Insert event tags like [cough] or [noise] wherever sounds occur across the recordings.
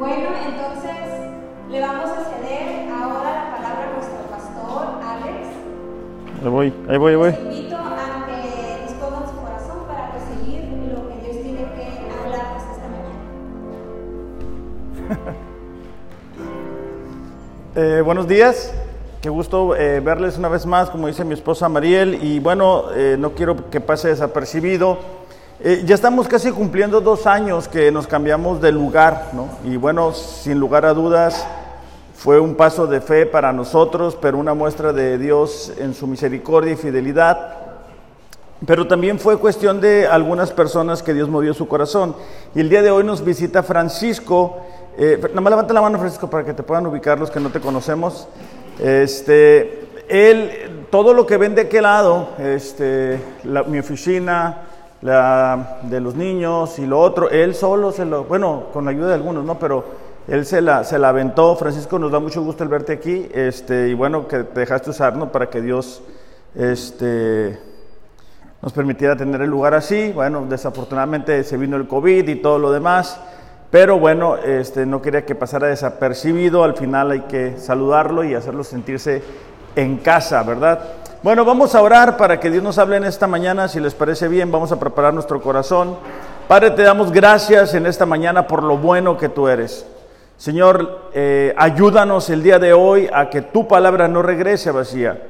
Bueno, entonces le vamos a ceder ahora la palabra a nuestro pastor, Alex. Ahí voy, ahí voy, ahí voy. Los invito a que dispongan su corazón para recibir lo que Dios tiene que hablarles esta mañana. [laughs] Eh, buenos días, qué gusto eh, verles una vez más, como dice mi esposa Mariel, y bueno, eh, no quiero que pase desapercibido. Eh, ya estamos casi cumpliendo dos años que nos cambiamos de lugar, ¿no? Y bueno, sin lugar a dudas, fue un paso de fe para nosotros, pero una muestra de Dios en su misericordia y fidelidad. Pero también fue cuestión de algunas personas que Dios movió su corazón. Y el día de hoy nos visita Francisco. Eh, nada más levanta la mano, Francisco, para que te puedan ubicar los que no te conocemos. Este, él, todo lo que ven de aquel lado, este, mi oficina, la de los niños y lo otro, él solo se lo, bueno, con la ayuda de algunos, ¿no? Pero él se la, se la aventó. Francisco, nos da mucho gusto el verte aquí. Este, y bueno, que te dejaste usar, ¿no? Para que Dios, este, nos permitiera tener el lugar así. Bueno, desafortunadamente se vino el COVID y todo lo demás, pero bueno, este, no quería que pasara desapercibido. Al final hay que saludarlo y hacerlo sentirse en casa, ¿verdad? Bueno, vamos a orar para que Dios nos hable en esta mañana. Si les parece bien, vamos a preparar nuestro corazón. Padre, te damos gracias en esta mañana por lo bueno que tú eres. Señor, eh, ayúdanos el día de hoy a que tu palabra no regrese vacía.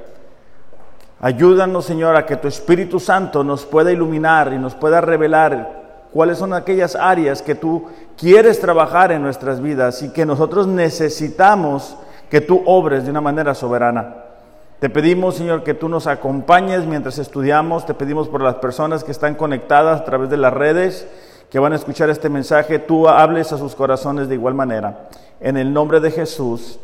Ayúdanos, Señor, a que tu Espíritu Santo nos pueda iluminar y nos pueda revelar cuáles son aquellas áreas que tú quieres trabajar en nuestras vidas y que nosotros necesitamos que tú obres de una manera soberana. Te pedimos, Señor, que tú nos acompañes mientras estudiamos. Te pedimos por las personas que están conectadas a través de las redes, que van a escuchar este mensaje, tú hables a sus corazones de igual manera. En el nombre de Jesús.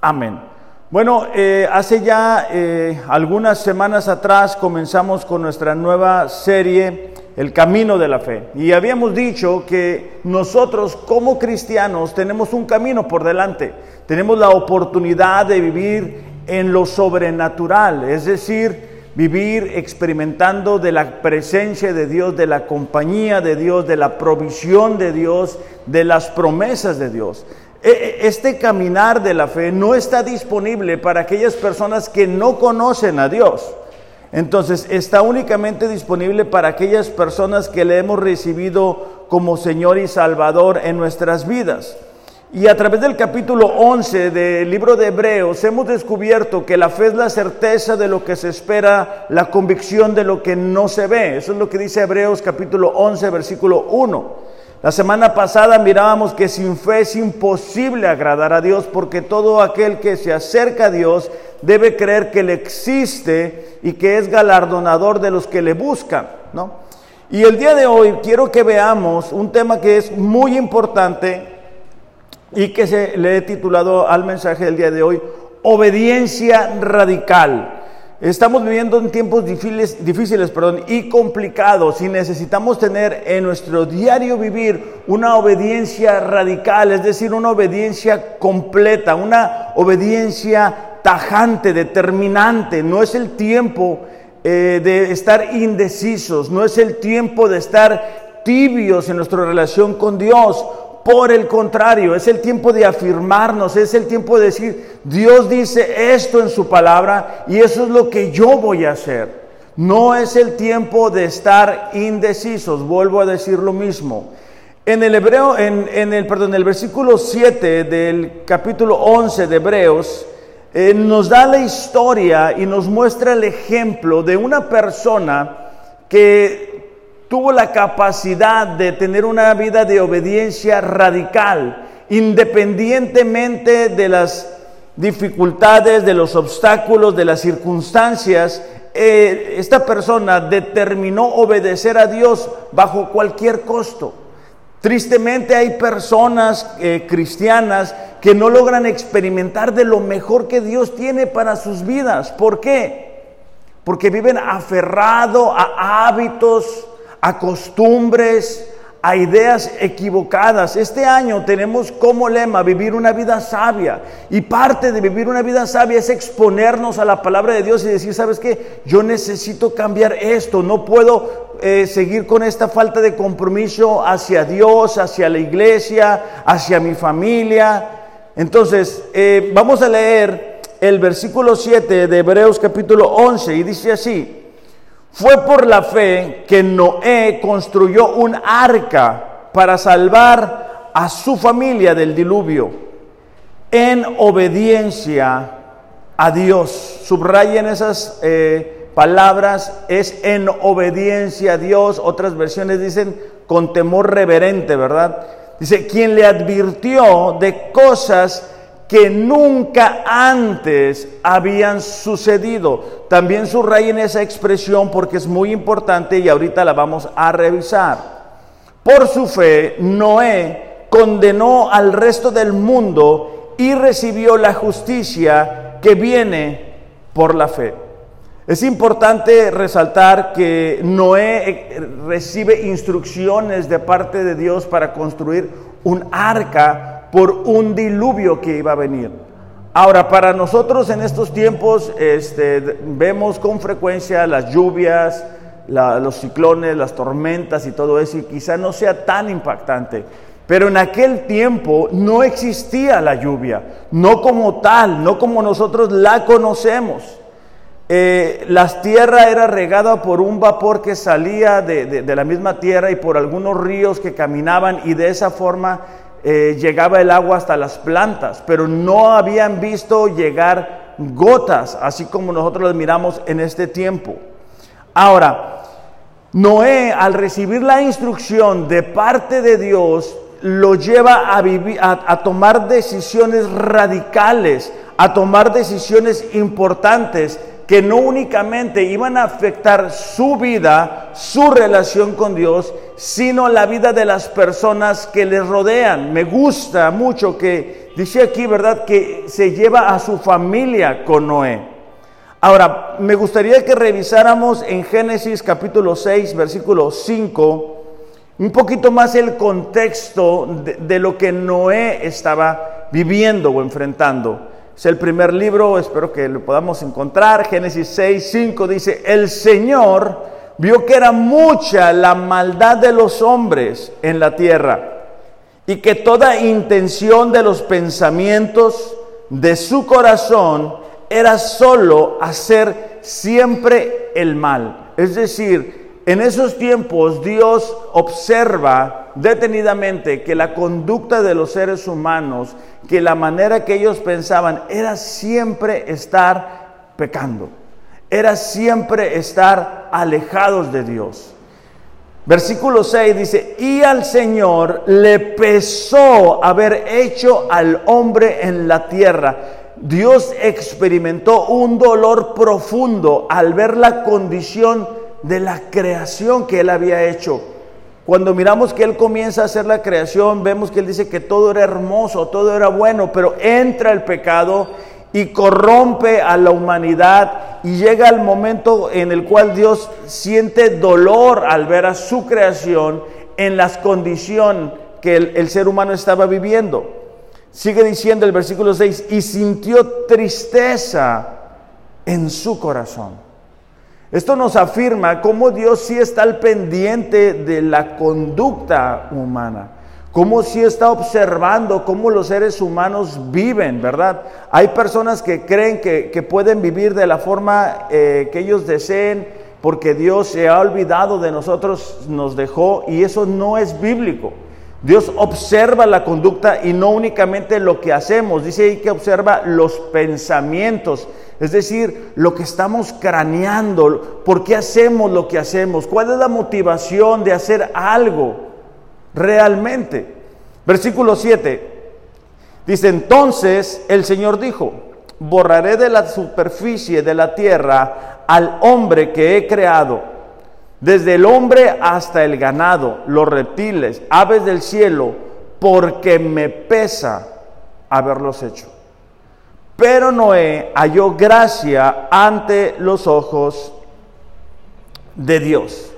Amén. Bueno, eh, hace ya eh, algunas semanas atrás comenzamos con nuestra nueva serie, El Camino de la Fe. Y habíamos dicho que nosotros como cristianos tenemos un camino por delante. Tenemos la oportunidad de vivir en lo sobrenatural, es decir, vivir experimentando de la presencia de Dios, de la compañía de Dios, de la provisión de Dios, de las promesas de Dios. E- e- Este caminar de la fe no está disponible para aquellas personas que no conocen a Dios. Entonces está únicamente disponible para aquellas personas que le hemos recibido como Señor y Salvador en nuestras vidas. Y a través del capítulo 11 del libro de Hebreos hemos descubierto que la fe es la certeza de lo que se espera, la convicción de lo que no se ve. Eso es lo que dice Hebreos capítulo 11 versículo 1. La semana pasada mirábamos que sin fe es imposible agradar a Dios porque todo aquel que se acerca a Dios debe creer que Él existe y que es galardonador de los que le buscan, ¿no? Y el día de hoy quiero que veamos un tema que es muy importante y que se le he titulado al mensaje del día de hoy, obediencia radical. Estamos viviendo en tiempos difíciles, difíciles perdón, y complicados y necesitamos tener en nuestro diario vivir una obediencia radical, es decir, una obediencia completa, una obediencia tajante, determinante. No es el tiempo eh, de estar indecisos, no es el tiempo de estar tibios en nuestra relación con Dios. Por el contrario, es el tiempo de afirmarnos, es el tiempo de decir, Dios dice esto en su palabra y eso es lo que yo voy a hacer. No es el tiempo de estar indecisos, vuelvo a decir lo mismo. En el hebreo, en, el, perdón, el versículo 7 del capítulo 11 de Hebreos, eh, nos da la historia y nos muestra el ejemplo de una persona que tuvo la capacidad de tener una vida de obediencia radical, independientemente de las dificultades, de los obstáculos, de las circunstancias. eh, esta persona determinó obedecer a Dios bajo cualquier costo. Tristemente hay personas eh, cristianas que no logran experimentar de lo mejor que Dios tiene para sus vidas. ¿Por qué? Porque viven aferrado a hábitos, a costumbres, a ideas equivocadas. Este año tenemos como lema vivir una vida sabia. Y parte de vivir una vida sabia es exponernos a la palabra de Dios y decir, ¿sabes qué? Yo necesito cambiar esto. No puedo eh, seguir con esta falta de compromiso hacia Dios, hacia la iglesia, hacia mi familia. Entonces, eh, vamos a leer el versículo 7 de Hebreos capítulo 11 y dice así, fue por la fe que Noé construyó un arca para salvar a su familia del diluvio en obediencia a Dios. Subrayen esas eh, palabras, es en obediencia a Dios. Otras versiones dicen con temor reverente, ¿verdad? Dice, quien le advirtió de cosas que nunca antes habían sucedido. También subrayen esa expresión porque es muy importante y ahorita la vamos a revisar. Por su fe, Noé condenó al resto del mundo y recibió la justicia que viene por la fe. Es importante resaltar que Noé eh, recibe instrucciones de parte de Dios para construir un arca por un diluvio que iba a venir. Ahora, para nosotros en estos tiempos este, vemos con frecuencia las lluvias, los ciclones, las tormentas y todo eso, y quizá no sea tan impactante. Pero en aquel tiempo no existía la lluvia, no como tal, no como nosotros la conocemos. Eh, la tierra era regada por un vapor que salía de, de la misma tierra y por algunos ríos que caminaban y de esa forma eh, llegaba el agua hasta las plantas, pero no habían visto llegar gotas, así como nosotros las miramos en este tiempo. Ahora, Noé, al recibir la instrucción de parte de Dios, lo lleva a, vivir, a tomar decisiones radicales, a tomar decisiones importantes que no únicamente iban a afectar su vida, su relación con Dios, sino la vida de las personas que les rodean. Me gusta mucho que dice aquí, ¿verdad?, que se lleva a su familia con Noé. Ahora, me gustaría que revisáramos en Génesis capítulo 6, versículo 5, un poquito más el contexto de, de lo que Noé estaba viviendo o enfrentando. Es el primer libro, espero que lo podamos encontrar. Génesis 6, 5 dice, el Señor vio que era mucha la maldad de los hombres en la tierra y que toda intención de los pensamientos de su corazón era solo hacer siempre el mal. Es decir, en esos tiempos Dios observa detenidamente que la conducta de los seres humanos, que la manera que ellos pensaban era siempre estar pecando, era siempre estar alejados de Dios. Versículo 6 dice, y al Señor le pesó haber hecho al hombre en la tierra. Dios experimentó un dolor profundo al ver la condición de la creación que él había hecho. Cuando miramos que él comienza a hacer la creación, vemos que él dice que todo era hermoso, todo era bueno, pero entra el pecado y corrompe a la humanidad y llega el momento en el cual Dios siente dolor al ver a su creación en las condiciones que el, ser humano estaba viviendo. Sigue diciendo el versículo 6, y sintió tristeza en su corazón. Esto nos afirma cómo Dios sí está al pendiente de la conducta humana, cómo sí está observando cómo los seres humanos viven, ¿verdad? Hay personas que creen que, pueden vivir de la forma eh, que ellos deseen porque Dios se ha olvidado de nosotros, nos dejó y eso no es bíblico. Dios observa la conducta y no únicamente lo que hacemos, dice ahí que observa los pensamientos es decir, lo que estamos craneando, por qué hacemos lo que hacemos, cuál es la motivación de hacer algo realmente. Versículo 7 dice, entonces el Señor dijo, borraré de la superficie de la tierra al hombre que he creado, desde el hombre hasta el ganado, los reptiles, aves del cielo, porque me pesa haberlos hecho. Pero Noé halló gracia ante los ojos de Dios.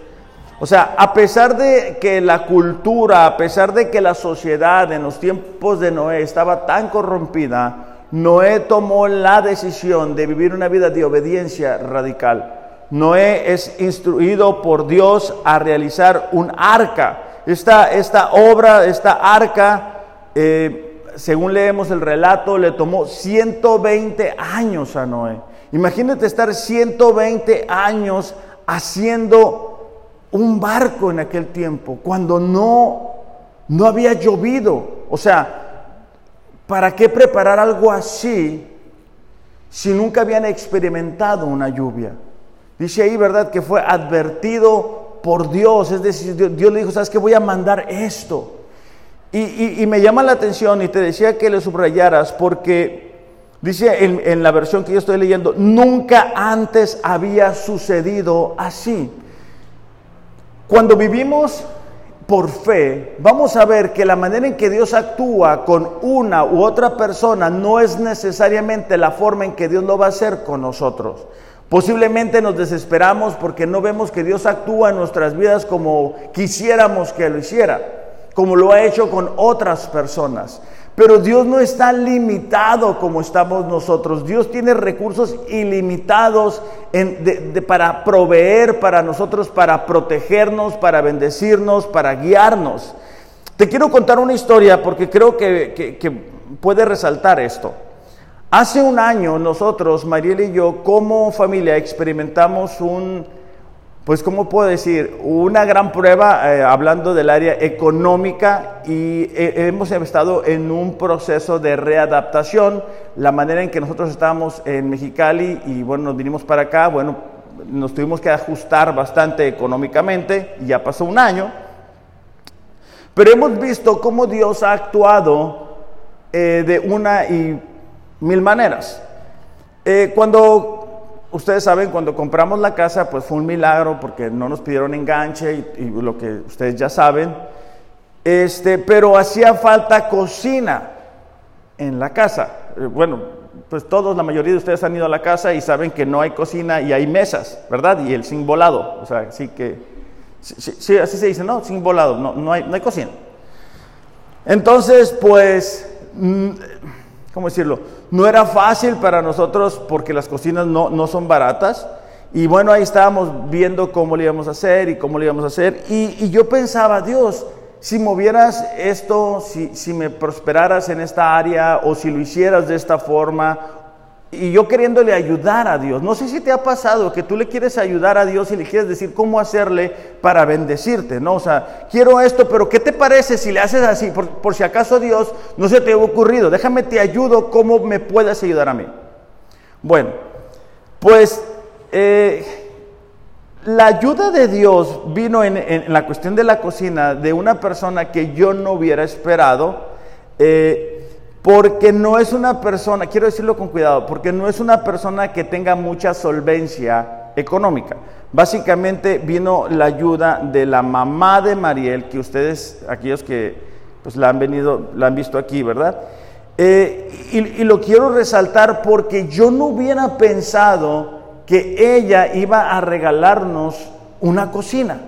O sea, a pesar de que la cultura, a pesar de que la sociedad en los tiempos de Noé estaba tan corrompida, Noé tomó la decisión de vivir una vida de obediencia radical. Noé es instruido por Dios a realizar un arca. Esta, esta obra, esta arca, eh, según leemos el relato, le tomó 120 años a Noé. Imagínate estar 120 años haciendo un barco en aquel tiempo, cuando no, no había llovido. O sea, ¿para qué preparar algo así si nunca habían experimentado una lluvia? Dice ahí, ¿verdad? Que fue advertido por Dios. Es decir, Dios, le dijo, ¿sabes qué? Voy a mandar esto. Y, me llama la atención y te decía que le subrayaras porque dice en, la versión que yo estoy leyendo, nunca antes había sucedido así. Cuando vivimos por fe, vamos a ver que la manera en que Dios actúa con una u otra persona no es necesariamente la forma en que Dios lo va a hacer con nosotros. Posiblemente nos desesperamos porque no vemos que Dios actúa en nuestras vidas como quisiéramos que lo hiciera, como lo ha hecho con otras personas. Pero Dios no está limitado como estamos nosotros. Dios tiene recursos ilimitados para proveer para nosotros, para protegernos, para bendecirnos, para guiarnos. Te quiero contar una historia porque creo que puede resaltar esto. Hace un año nosotros, Mariel y yo, como familia experimentamos un, pues cómo puedo decir, una gran prueba eh, hablando del área económica y eh, hemos estado en un proceso de readaptación. La manera en que nosotros estábamos en Mexicali y bueno, nos vinimos para acá, bueno, nos tuvimos que ajustar bastante económicamente, ya pasó un año, pero hemos visto cómo Dios ha actuado eh, de una y mil maneras. Cuando, ustedes saben, cuando compramos la casa, pues fue un milagro porque no nos pidieron enganche y, lo que ustedes ya saben. Este, pero hacía falta cocina en la casa. Eh, bueno, pues todos, la mayoría de ustedes han ido a la casa y saben que no hay cocina y hay mesas, ¿verdad? Y el sin volado, o sea, así que, sí, así se dice, ¿no? Sin volado, no, no, hay, no hay cocina. Entonces, pues, mm, ¿cómo decirlo? No era fácil para nosotros porque las cocinas no, son baratas. Y bueno, ahí estábamos viendo cómo le íbamos a hacer y cómo le íbamos a hacer. Y, yo pensaba, Dios, si movieras esto, si, si me prosperaras en esta área o si lo hicieras de esta forma y yo queriéndole ayudar a Dios. No sé si te ha pasado que tú le quieres ayudar a Dios y le quieres decir cómo hacerle para bendecirte, ¿no? O sea, quiero esto, pero ¿qué te parece si le haces así? Por, si acaso Dios no se te ha ocurrido. Déjame te ayudo, ¿cómo me puedes ayudar a mí? Bueno, pues eh, la ayuda de Dios vino en, la cuestión de la cocina de una persona que yo no hubiera esperado. Eh, porque no es una persona, quiero decirlo con cuidado, porque no es una persona que tenga mucha solvencia económica. Básicamente vino la ayuda de la mamá de Mariel, que ustedes, aquellos que pues la han venido, la han visto aquí, ¿verdad? Eh, y, y lo quiero resaltar porque yo no hubiera pensado que ella iba a regalarnos una cocina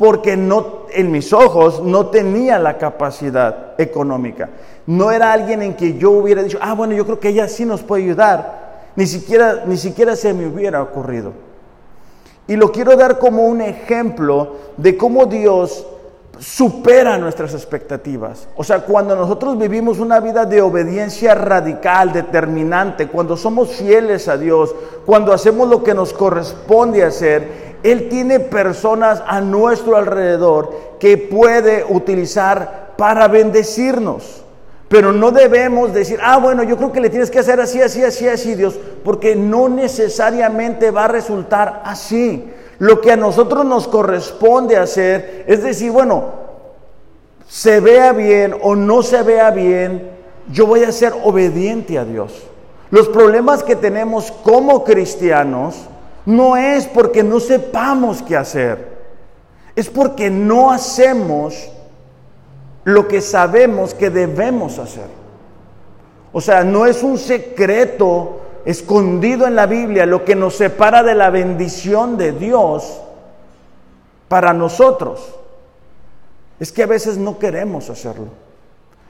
porque no, en mis ojos no tenía la capacidad económica. No era alguien en que yo hubiera dicho, ah, bueno, yo creo que ella sí nos puede ayudar. Ni siquiera, ni siquiera se me hubiera ocurrido. Y lo quiero dar como un ejemplo de cómo Dios supera nuestras expectativas. O sea, cuando nosotros vivimos una vida de obediencia radical, determinante, cuando somos fieles a Dios, cuando hacemos lo que nos corresponde hacer, él tiene personas a nuestro alrededor que puede utilizar para bendecirnos. Pero no debemos decir, ah, bueno, yo creo que le tienes que hacer así, así, así, así, Dios, porque no necesariamente va a resultar así. Lo que a nosotros nos corresponde hacer es decir, bueno, se vea bien o no se vea bien, yo voy a ser obediente a Dios. Los problemas que tenemos como cristianos no es porque no sepamos qué hacer, es porque no hacemos lo que sabemos que debemos hacer. O sea, no es un secreto escondido en la Biblia lo que nos separa de la bendición de Dios para nosotros. Es que a veces no queremos hacerlo.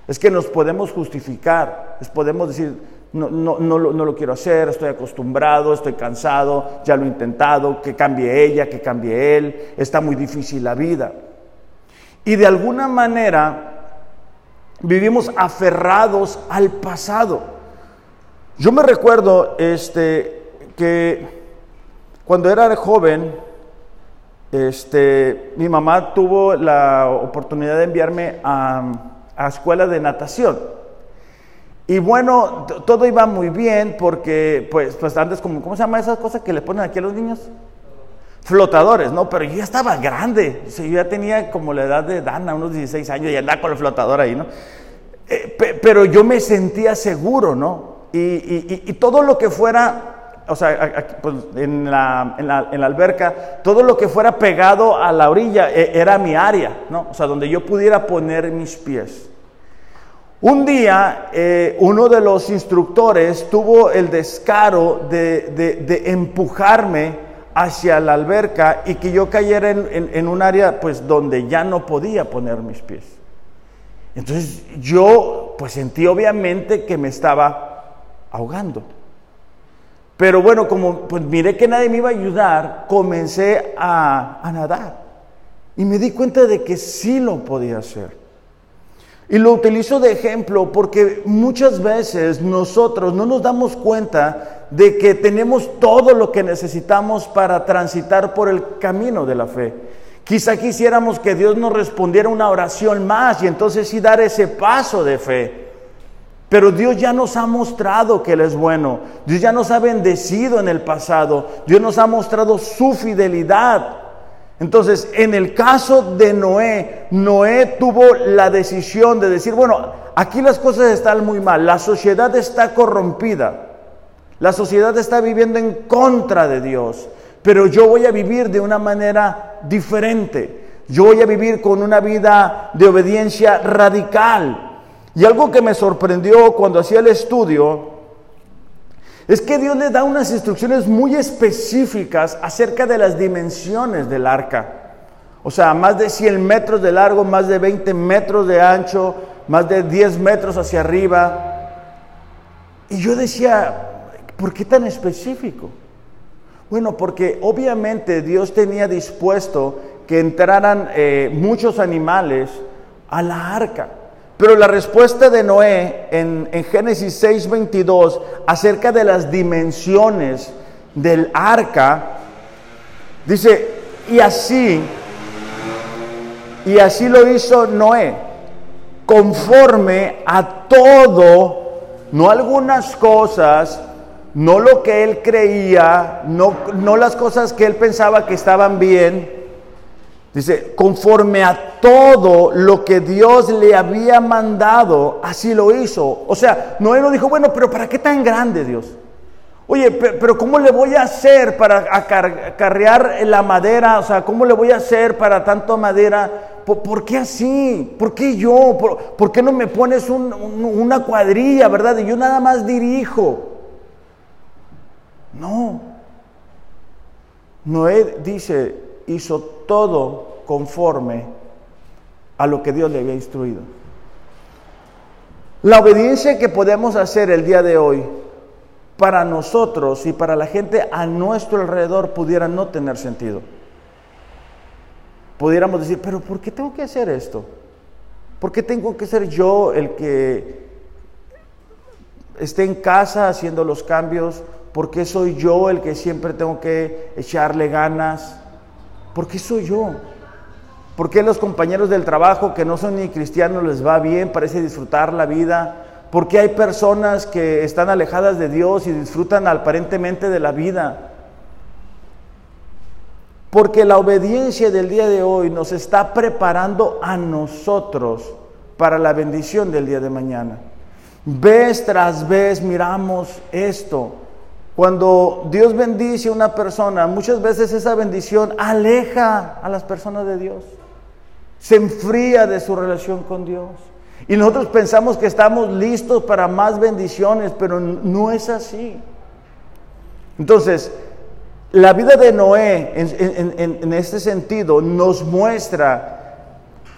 Es que nos podemos justificar, les podemos decir, no, no, no, lo, no, lo, quiero hacer, estoy acostumbrado, estoy cansado, ya lo he intentado, que cambie ella, que cambie él, está muy difícil la vida. Y de alguna manera vivimos aferrados al pasado. Yo me recuerdo este, que cuando era joven, este, mi mamá tuvo la oportunidad de enviarme a, a escuela de natación. Y bueno, todo iba muy bien porque, pues, pues antes, como, ¿cómo se llama esas cosas que le ponen aquí a los niños? Flotadores, ¿no? Pero yo ya estaba grande, yo ya tenía como la edad de Dana, unos 16 años, y andaba con el flotador ahí, ¿no? Eh, pero yo me sentía seguro, ¿no? Y, todo lo que fuera, o sea, pues, en, la, en, la, en, la, alberca, todo lo que fuera pegado a la orilla eh, era mi área, ¿no? O sea, donde yo pudiera poner mis pies. Un día eh, uno de los instructores tuvo el descaro de, empujarme hacia la alberca y que yo cayera en, un área pues donde ya no podía poner mis pies. Entonces yo pues sentí obviamente que me estaba ahogando. Pero bueno, como pues miré que nadie me iba a ayudar, comencé a, a nadar. Y me di cuenta de que sí lo podía hacer. Y lo utilizo de ejemplo porque muchas veces nosotros no nos damos cuenta de que tenemos todo lo que necesitamos para transitar por el camino de la fe. Quizá quisiéramos que Dios nos respondiera una oración más y entonces sí dar ese paso de fe. Pero Dios ya nos ha mostrado que Él es bueno. Dios ya nos ha bendecido en el pasado. Dios nos ha mostrado su fidelidad. Entonces, en el caso de Noé, Noé tuvo la decisión de decir, bueno, aquí las cosas están muy mal, la sociedad está corrompida, la sociedad está viviendo en contra de Dios, pero yo voy a vivir de una manera diferente, yo voy a vivir con una vida de obediencia radical. Y algo que me sorprendió cuando hacía el estudio, es que Dios le da unas instrucciones muy específicas acerca de las dimensiones del arca. O sea, más de 100 metros de largo, más de 20 metros de ancho, más de 10 metros hacia arriba. Y yo decía, ¿por qué tan específico? Bueno, porque obviamente Dios tenía dispuesto que entraran eh, muchos animales a la arca. Pero la respuesta de Noé en, Génesis 6:22 acerca de las dimensiones del arca, dice, y así, y así lo hizo Noé, conforme a todo, no algunas cosas, no lo que él creía, no, no las cosas que él pensaba que estaban bien, Dice, conforme a todo lo que Dios le había mandado, así lo hizo. O sea, Noé no dijo, bueno, pero ¿para qué tan grande Dios? Oye, pero ¿cómo le voy a hacer para acarrear la madera? O sea, ¿cómo le voy a hacer para tanto madera? ¿Por, qué así? ¿Por qué yo? ¿Por, qué no me pones una cuadrilla, verdad? Y yo nada más dirijo. No. Noé dice, hizo todo conforme a lo que Dios le había instruido. La obediencia que podemos hacer el día de hoy para nosotros y para la gente a nuestro alrededor pudiera no tener sentido. Pudiéramos decir, pero ¿por qué tengo que hacer esto? ¿Por qué tengo que ser yo el que esté en casa haciendo los cambios? ¿Por qué soy yo el que siempre tengo que echarle ganas? ¿Por qué soy yo? ¿Por qué los compañeros del trabajo que no son ni cristianos les va bien, parece disfrutar la vida? ¿Por qué hay personas que están alejadas de Dios y disfrutan aparentemente de la vida? Porque la obediencia del día de hoy nos está preparando a nosotros para la bendición del día de mañana. Vez tras vez miramos esto. Cuando Dios bendice a una persona, muchas veces esa bendición aleja a las personas de Dios. Se enfría de su relación con Dios. Y nosotros pensamos que estamos listos para más bendiciones, pero no es así. Entonces, la vida de Noé en, este sentido nos muestra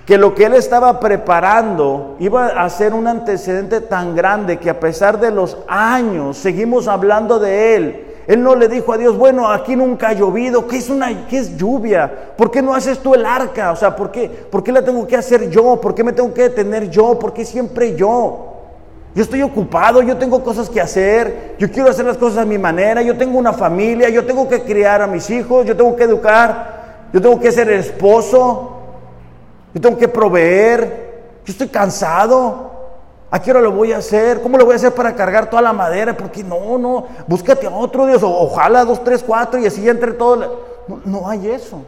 que lo que él estaba preparando iba a ser un antecedente tan grande que a pesar de los años seguimos hablando de él. Él no le dijo a Dios, bueno, aquí nunca ha llovido, ¿qué es, una, qué es lluvia? ¿Por qué no haces tú el arca? O sea, ¿por qué, ¿por qué la tengo que hacer yo? ¿Por qué me tengo que detener yo? ¿Por qué siempre yo? Yo estoy ocupado, yo tengo cosas que hacer, yo quiero hacer las cosas a mi manera, yo tengo una familia, yo tengo que criar a mis hijos, yo tengo que educar, yo tengo que ser esposo, yo tengo que proveer, yo estoy cansado. ¿A qué hora lo voy a hacer? ¿Cómo lo voy a hacer para cargar toda la madera? Porque no, no, búscate a otro Dios, ojalá dos, tres, cuatro y así entre todo. No, no hay eso.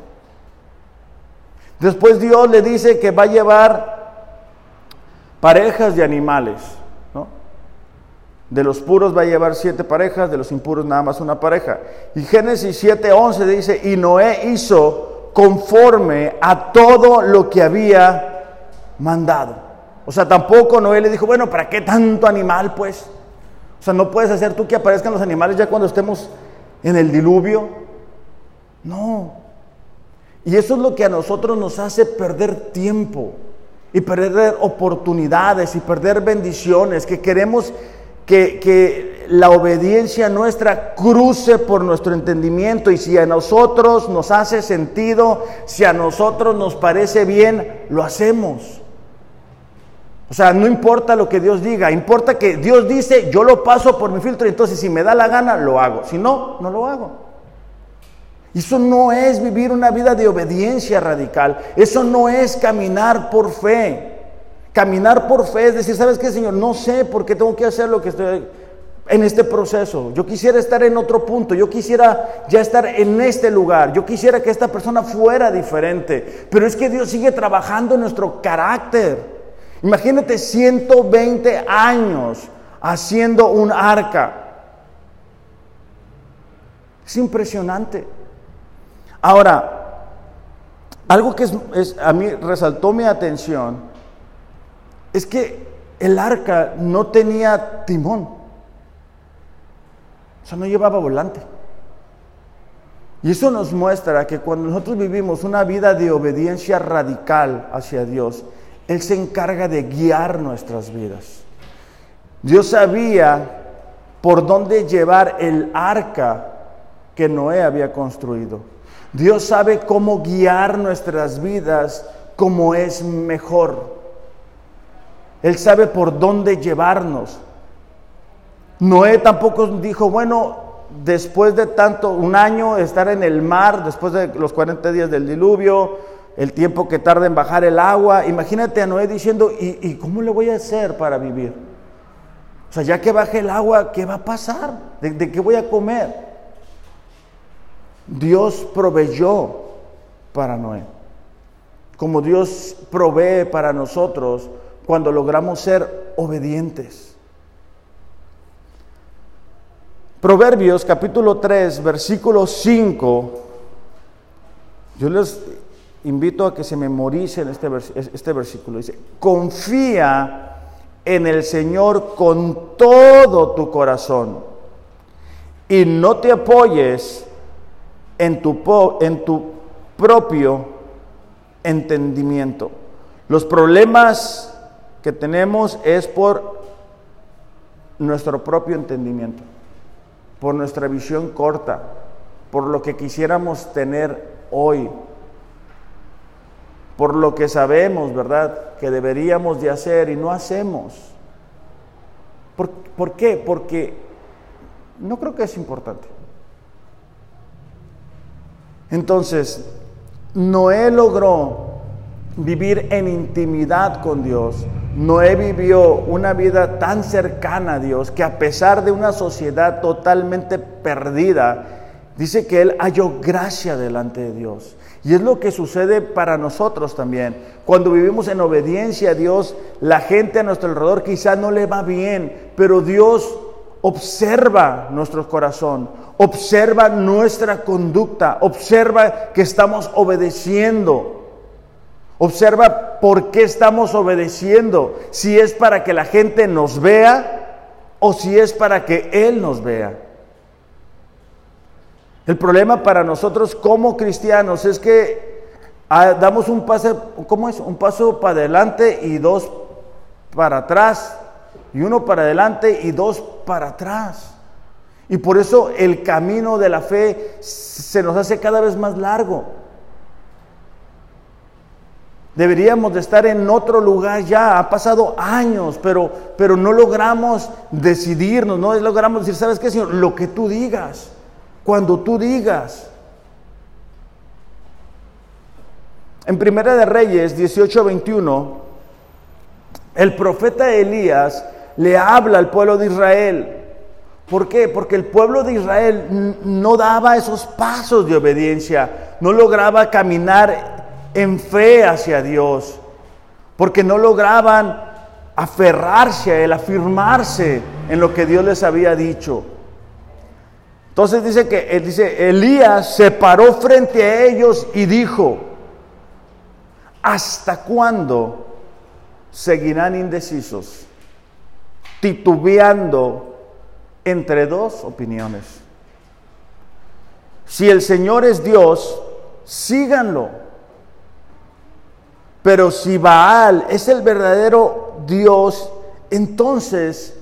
Después Dios le dice que va a llevar parejas de animales. De los puros va a llevar siete parejas, de los impuros nada más una pareja. Y Génesis 7:11 dice, y Noé hizo conforme a todo lo que había mandado. O sea, tampoco Noé le dijo, bueno, ¿para qué tanto animal pues? O sea, no puedes hacer tú que aparezcan los animales ya cuando estemos en el diluvio. No. Y eso es lo que a nosotros nos hace perder tiempo y perder oportunidades y perder bendiciones, que queremos que, la obediencia nuestra cruce por nuestro entendimiento y si a nosotros nos hace sentido, si a nosotros nos parece bien, lo hacemos. O sea, no importa lo que Dios diga, importa que Dios dice, yo lo paso por mi filtro entonces si me da la gana, lo hago. Si no, no lo hago. Eso no es vivir una vida de obediencia radical, eso no es caminar por fe. Caminar por fe es decir, ¿sabes qué, Señor? No sé por qué tengo que hacer lo que estoy en este proceso. Yo quisiera estar en otro punto, yo quisiera ya estar en este lugar, yo quisiera que esta persona fuera diferente, pero es que Dios sigue trabajando en nuestro carácter. Imagínate 120 años haciendo un arca. Es impresionante. Ahora, algo que es, a mí resaltó mi atención es que el arca no tenía timón. O sea, no llevaba volante. Y eso nos muestra que cuando nosotros vivimos una vida de obediencia radical hacia Dios, Él se encarga de guiar nuestras vidas. Dios sabía por dónde llevar el arca que Noé había construido. Dios sabe cómo guiar nuestras vidas como es mejor. Él sabe por dónde llevarnos. Noé tampoco dijo, bueno, después de tanto, un año estar en el mar, después de los 40 días del diluvio, el tiempo que tarda en bajar el agua, imagínate a Noé diciendo, ¿y, cómo le voy a hacer para vivir? O sea, ya que baje el agua, ¿qué va a pasar? de qué voy a comer? Dios proveyó para Noé. Como Dios provee para nosotros, cuando logramos ser obedientes. Proverbios capítulo 3, versículo 5. Yo les invito a que se memoricen este, este versículo. Dice, confía en el Señor con todo tu corazón y no te apoyes en tu, en tu propio entendimiento. Los problemas que tenemos es por nuestro propio entendimiento, por nuestra visión corta, por lo que quisiéramos tener hoy, por lo que sabemos, ¿verdad?, que deberíamos de hacer y no hacemos. ¿Por, ¿Por, qué? Porque no creo que es importante. Entonces, Noé logró vivir en intimidad con Dios, Noé vivió una vida tan cercana a Dios que a pesar de una sociedad totalmente perdida, dice que él halló gracia delante de Dios. Y es lo que sucede para nosotros también. Cuando vivimos en obediencia a Dios, la gente a nuestro alrededor quizá no le va bien, pero Dios observa nuestro corazón, observa nuestra conducta, observa que estamos obedeciendo. Observa por qué estamos obedeciendo, si es para que la gente nos vea o si es para que Él nos vea. El problema para nosotros como cristianos es que ah, damos un paso, ¿cómo es? Un paso para adelante y dos para atrás, y uno para adelante y dos para atrás. Y por eso el camino de la fe se nos hace cada vez más largo. Deberíamos de estar en otro lugar ya, ha pasado años, pero, pero no logramos decidirnos, no logramos decir, ¿sabes qué, Señor? Lo que tú digas, cuando tú digas. En Primera de Reyes 18:21, el profeta Elías le habla al pueblo de Israel. ¿Por qué? Porque el pueblo de Israel no daba esos pasos de obediencia, no lograba caminar en fe hacia Dios, porque no lograban aferrarse a Él, afirmarse en lo que Dios les había dicho. Entonces dice que él dice, Elías se paró frente a ellos y dijo, ¿hasta cuándo seguirán indecisos, titubeando entre dos opiniones? Si el Señor es Dios, síganlo. Pero si Baal es el verdadero Dios, entonces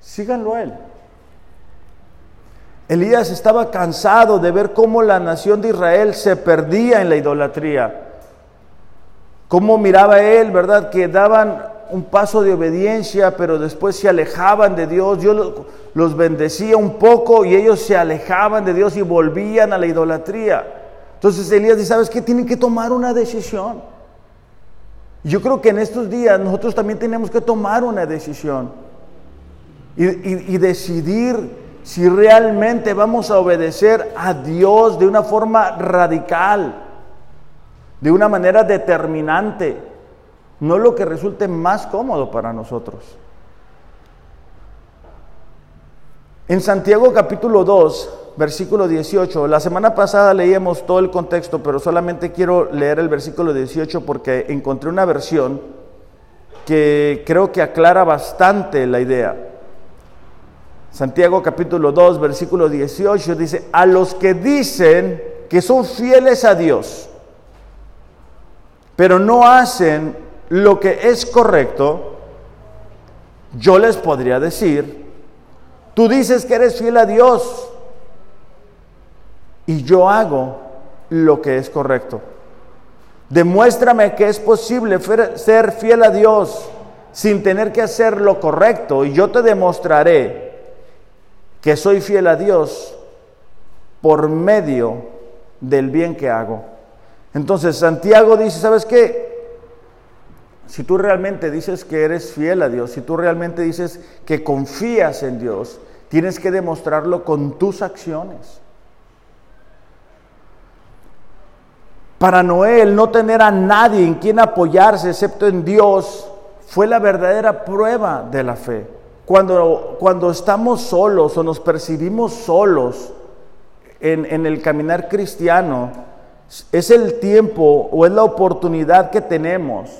síganlo a él. Elías estaba cansado de ver cómo la nación de Israel se perdía en la idolatría. Cómo miraba él, ¿verdad? Que daban un paso de obediencia, pero después se alejaban de Dios. Dios los bendecía un poco y ellos se alejaban de Dios y volvían a la idolatría. Entonces Elías dice, ¿sabes qué? Tienen que tomar una decisión. Yo creo que en estos días nosotros también tenemos que tomar una decisión y, decidir si realmente vamos a obedecer a Dios de una forma radical, de una manera determinante, no lo que resulte más cómodo para nosotros. En Santiago capítulo 2, versículo 18. La semana pasada leíamos todo el contexto, pero solamente quiero leer el versículo 18 porque encontré una versión que creo que aclara bastante la idea. Santiago capítulo 2, versículo 18 dice, a los que dicen que son fieles a Dios, pero no hacen lo que es correcto, yo les podría decir, tú dices que eres fiel a Dios, y yo hago lo que es correcto. Demuéstrame que es posible ser fiel a Dios sin tener que hacer lo correcto y yo te demostraré que soy fiel a Dios por medio del bien que hago. Entonces Santiago dice, ¿sabes qué? Si tú realmente dices que eres fiel a Dios, si tú realmente dices que confías en Dios, tienes que demostrarlo con tus acciones. Para Noé, no tener a nadie en quien apoyarse excepto en Dios fue la verdadera prueba de la fe. Cuando, cuando estamos solos o nos percibimos solos en, en el caminar cristiano, es el tiempo o es la oportunidad que tenemos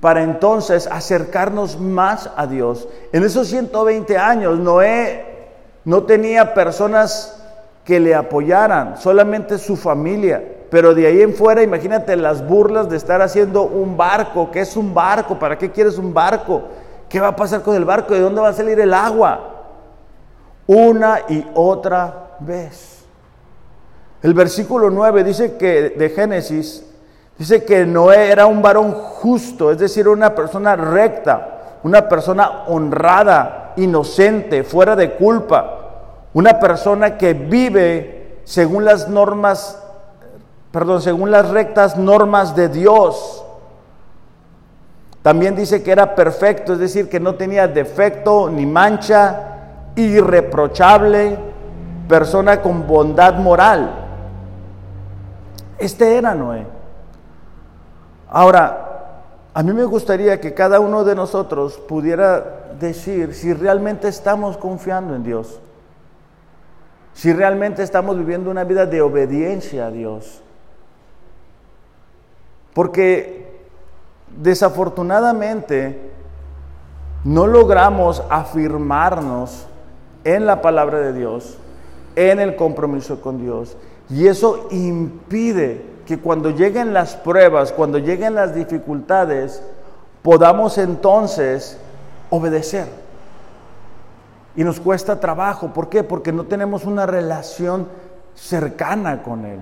para entonces acercarnos más a Dios. En esos 120 años, Noé no tenía personas que le apoyaran, solamente su familia. Pero de ahí en fuera, imagínate las burlas de estar haciendo un barco. ¿Qué es un barco? ¿Para qué quieres un barco? ¿Qué va a pasar con el barco? ¿De dónde va a salir el agua? Una y otra vez. El versículo 9 dice que de Génesis dice que Noé era un varón justo, es decir, una persona recta, una persona honrada, inocente, fuera de culpa, una persona que vive según las normas perdón, según las rectas normas de Dios. También dice que era perfecto, es decir, que no tenía defecto ni mancha, irreprochable, persona con bondad moral. Este era Noé. Ahora, a mí me gustaría que cada uno de nosotros pudiera decir si realmente estamos confiando en Dios, si realmente estamos viviendo una vida de obediencia a Dios. Porque desafortunadamente no logramos afirmarnos en la palabra de Dios, en el compromiso con Dios, Y eso impide que cuando lleguen las pruebas, cuando lleguen las dificultades, podamos entonces obedecer. Y nos cuesta trabajo. ¿Por qué? Porque no tenemos una relación cercana con Él.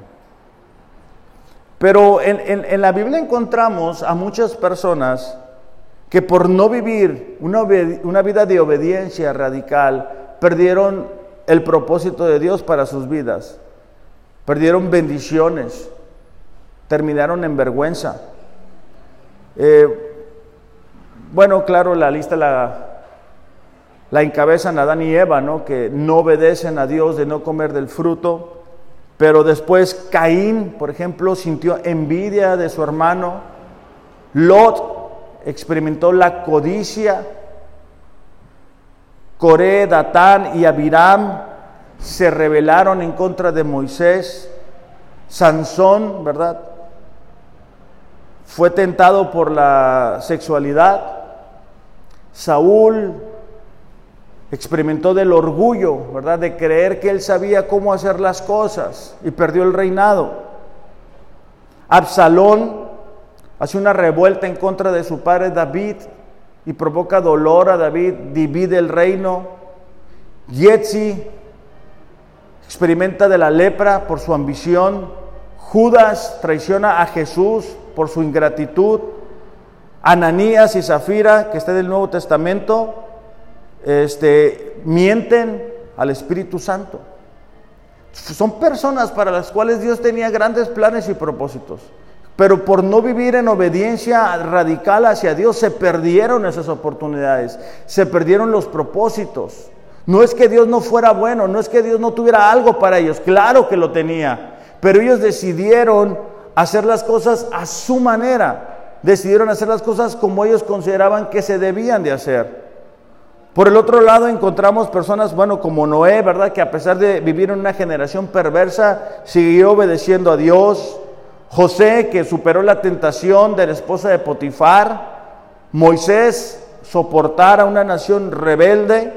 Pero en, la Biblia encontramos a muchas personas que por no vivir una, una vida de obediencia radical, perdieron el propósito de Dios para sus vidas. Perdieron bendiciones, terminaron en vergüenza. Eh, bueno, claro, la lista la, la encabezan Adán y Eva, ¿no? Que no obedecen a Dios de no comer del fruto. Pero después Caín, por ejemplo, sintió envidia de su hermano. Lot experimentó la codicia. Coré, Datán y Abiram se rebelaron en contra de Moisés. Sansón, ¿verdad? Fue tentado por la sexualidad. Saúl experimentó del orgullo, ¿verdad? De creer que él sabía cómo hacer las cosas y perdió el reinado. Absalón hace una revuelta en contra de su padre David y provoca dolor a David, divide el reino. Yetzi experimenta de la lepra por su ambición. Judas traiciona a Jesús por su ingratitud. Ananías y Zafira, que está en el Nuevo Testamento, este, mienten al Espíritu Santo. Son personas para las cuales Dios tenía grandes planes y propósitos, pero por no vivir en obediencia radical hacia Dios se perdieron esas oportunidades, se perdieron los propósitos. No es que Dios no fuera bueno, no es que Dios no tuviera algo para ellos, claro que lo tenía, pero ellos decidieron hacer las cosas a su manera, decidieron hacer las cosas como ellos consideraban que se debían de hacer. Por el otro lado encontramos personas, bueno, como Noé, ¿verdad? Que a pesar de vivir en una generación perversa, siguió obedeciendo a Dios. José, que superó la tentación de la esposa de Potifar. Moisés, soportar a una nación rebelde.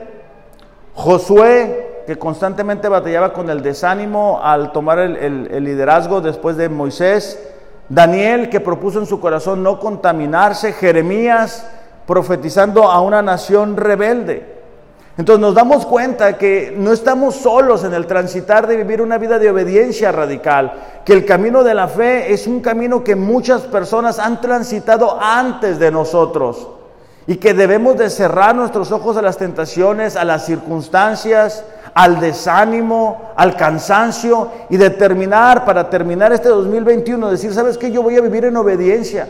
Josué, que constantemente batallaba con el desánimo al tomar el, el liderazgo después de Moisés. Daniel, que propuso en su corazón no contaminarse. Jeremías, profetizando a una nación rebelde. Entonces nos damos cuenta que no estamos solos en el transitar de vivir una vida de obediencia radical, que el camino de la fe es un camino que muchas personas han transitado antes de nosotros y que debemos de cerrar nuestros ojos a las tentaciones, a las circunstancias, al desánimo, al cansancio y determinar para terminar este 2021, decir, ¿sabes qué? Yo voy a vivir en obediencia.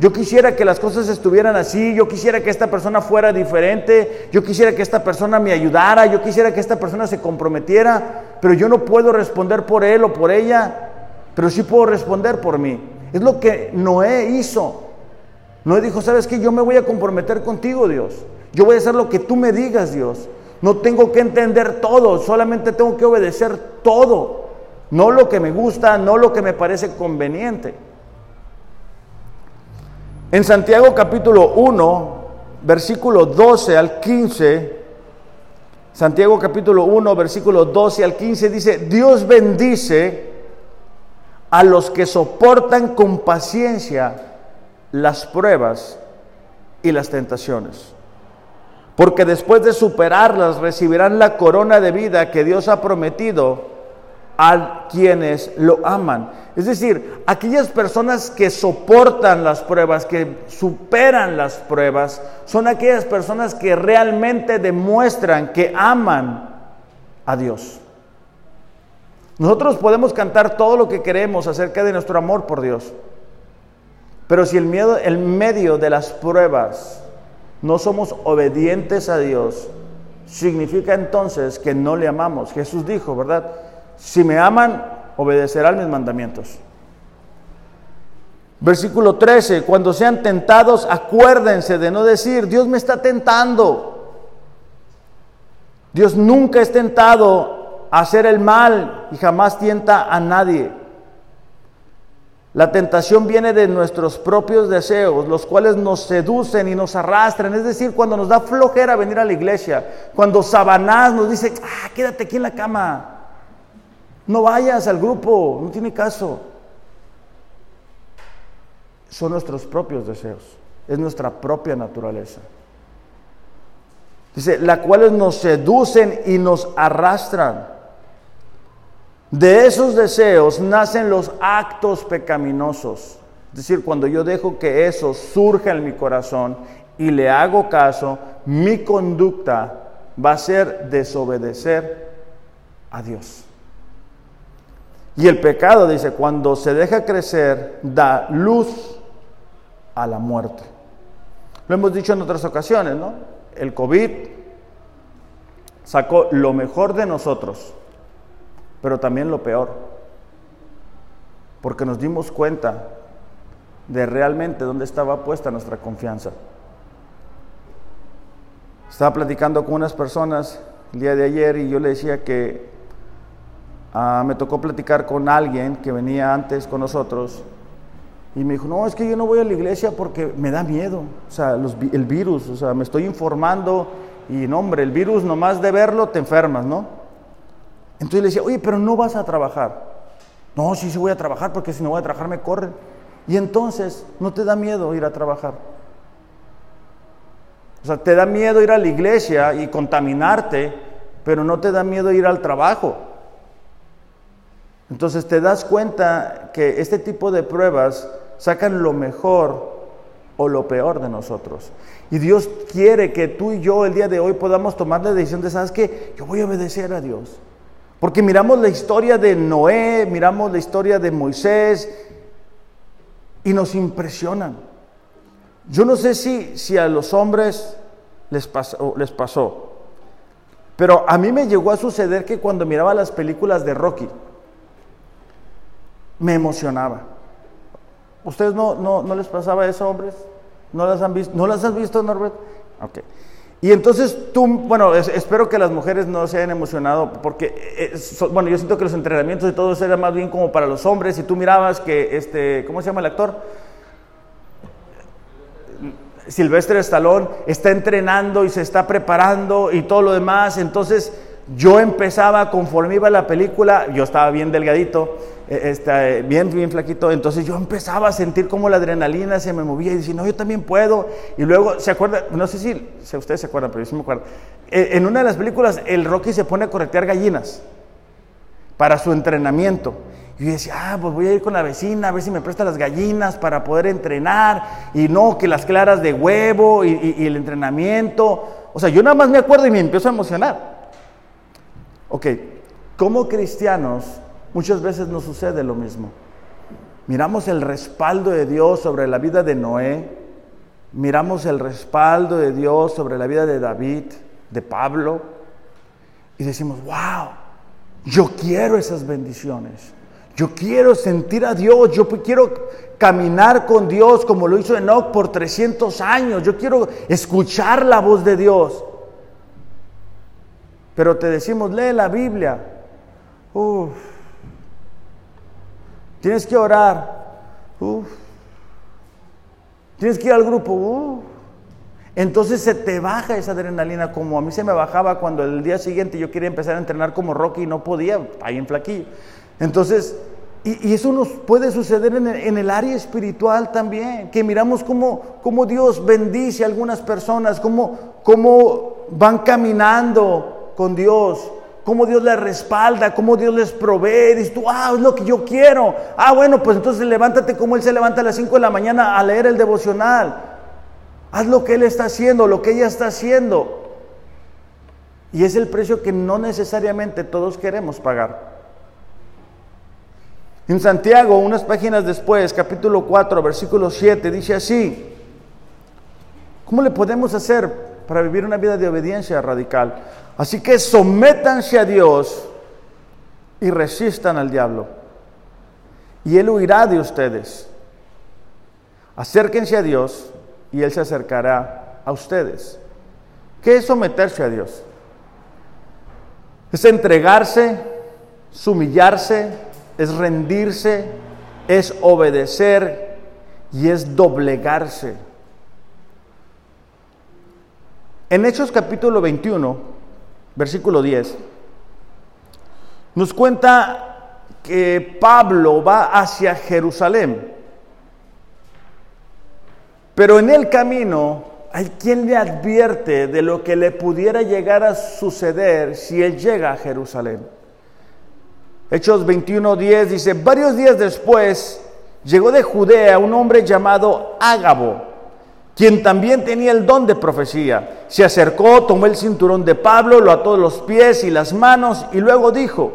Yo quisiera que las cosas estuvieran así, yo quisiera que esta persona fuera diferente, yo quisiera que esta persona me ayudara, yo quisiera que esta persona se comprometiera, pero yo no puedo responder por él o por ella, pero sí puedo responder por mí. Es lo que Noé hizo. Noé dijo, ¿sabes qué? Yo me voy a comprometer contigo, Dios. Yo voy a hacer lo que tú me digas, Dios. No tengo que entender todo, solamente tengo que obedecer todo. No lo que me gusta, no lo que me parece conveniente. En Santiago capítulo 1, versículo 12 al 15, Santiago capítulo 1, versículo 12 al 15 dice, Dios bendice a los que soportan con paciencia las pruebas y las tentaciones, porque después de superarlas recibirán la corona de vida que Dios ha prometido a quienes lo aman. Es decir, aquellas personas que soportan las pruebas, que superan las pruebas, son aquellas personas que realmente demuestran que aman a Dios. Nosotros podemos cantar todo lo que queremos acerca de nuestro amor por Dios, pero si el miedo, el medio de las pruebas no somos obedientes a Dios, significa entonces que no le amamos. Jesús dijo, ¿verdad? Si me aman, obedecerán mis mandamientos. Versículo 13, cuando sean tentados, acuérdense de no decir, Dios me está tentando. Dios nunca es tentado a hacer el mal y jamás tienta a nadie. La tentación viene de nuestros propios deseos, los cuales nos seducen y nos arrastran. Es decir, cuando nos da flojera venir a la iglesia, cuando Sabanás nos dice, ah, quédate aquí en la cama, No vayas al grupo, no tiene caso. Son nuestros propios deseos, es nuestra propia naturaleza. Dice, la cuales nos seducen y nos arrastran. De esos deseos nacen los actos pecaminosos. Es decir, cuando yo dejo que eso surja en mi corazón y le hago caso, mi conducta va a ser desobedecer a Dios. Y el pecado, dice, cuando se deja crecer, da luz a la muerte. Lo hemos dicho en otras ocasiones, ¿no? El COVID sacó lo mejor de nosotros, pero también lo peor, porque nos dimos cuenta de realmente dónde estaba puesta nuestra confianza. Estaba platicando con unas personas el día de ayer y yo le decía que ah, me tocó platicar con alguien que venía antes con nosotros y me dijo, no, es que yo no voy a la iglesia porque me da miedo, o sea, el virus, o sea, me estoy informando y no, hombre, el virus nomás de verlo te enfermas, ¿no? Entonces le decía, oye, pero no vas a trabajar. No, sí, sí voy a trabajar porque si no voy a trabajar me corren. Y entonces, ¿no te da miedo ir a trabajar? O sea, te da miedo ir a la iglesia y contaminarte, pero no te da miedo ir al trabajo. Entonces te das cuenta que este tipo de pruebas sacan lo mejor o lo peor de nosotros. Y Dios quiere que tú y yo el día de hoy podamos tomar la decisión de, ¿sabes qué? Yo voy a obedecer a Dios. Porque miramos la historia de Noé, miramos la historia de Moisés y nos impresionan. Yo no sé si, si a los hombres les pasó, les pasó, pero a mí me llegó a suceder que cuando miraba las películas de Rocky, me emocionaba. ¿Ustedes no, no, les pasaba eso, hombres? ¿No las han visto? ¿No las has visto, Norbert? Ok. Y entonces tú, bueno, espero que las mujeres no se hayan emocionado, porque, eh, bueno, yo siento que los entrenamientos y todo eso era más bien como para los hombres, y tú mirabas que, este, ¿cómo se llama el actor? Silvestre Stallone está entrenando y se está preparando y todo lo demás, entonces yo empezaba, conforme iba la película, yo estaba bien delgadito, e, este, bien, bien flaquito, entonces yo empezaba a sentir como la adrenalina se me movía y decía, no, yo también puedo. Y luego, ¿se acuerda? No sé si, si ustedes se acuerdan, pero yo sí me acuerdo. E, en una de las películas, el Rocky se pone a corretear gallinas para su entrenamiento. Y yo decía, ah, pues voy a ir con la vecina a ver si me presta las gallinas para poder entrenar. Y no, que las claras de huevo y, y el entrenamiento. O sea, yo nada más me acuerdo y me empiezo a emocionar. Ok, como cristianos muchas veces nos sucede lo mismo. Miramos el respaldo de Dios sobre la vida de Noé, miramos el respaldo de Dios sobre la vida de David, de Pablo, y decimos, wow, yo quiero esas bendiciones. Yo quiero sentir a Dios, yo quiero caminar con Dios como lo hizo Enoch por 300 años, yo quiero escuchar la voz de Dios. Pero te decimos, lee la Biblia. Uf. Tienes que orar. Uf. Tienes que ir al grupo. Uf. Entonces se te baja esa adrenalina como a mí se me bajaba cuando el día siguiente yo quería empezar a entrenar como Rocky y no podía, ahí en flaquillo. Entonces, y, eso nos puede suceder en el, área espiritual también, que miramos cómo, Dios bendice a algunas personas, cómo van caminando con Dios, cómo Dios les respalda, cómo Dios les provee. Dices tú, ah, es lo que yo quiero. Ah, bueno, pues entonces levántate como Él se levanta a las 5 de la mañana a leer el devocional. Haz lo que Él está haciendo, lo que ella está haciendo. Y es el precio que no necesariamente todos queremos pagar. En Santiago, unas páginas después, capítulo 4, versículo 7, dice así, ¿cómo le podemos hacer para vivir una vida de obediencia radical? Así que sométanse a Dios y resistan al diablo. Y Él huirá de ustedes. Acérquense a Dios y Él se acercará a ustedes. ¿Qué es someterse a Dios? Es entregarse, es humillarse, es rendirse, es obedecer y es doblegarse. En Hechos capítulo 21, versículo 10, nos cuenta que Pablo va hacia Jerusalén. Pero en el camino hay quien le advierte de lo que le pudiera llegar a suceder si él llega a Jerusalén. Hechos 21:10 dice, varios días después llegó de Judea un hombre llamado Ágabo, quien también tenía el don de profecía. Se acercó, tomó el cinturón de Pablo, lo ató los pies y las manos y luego dijo,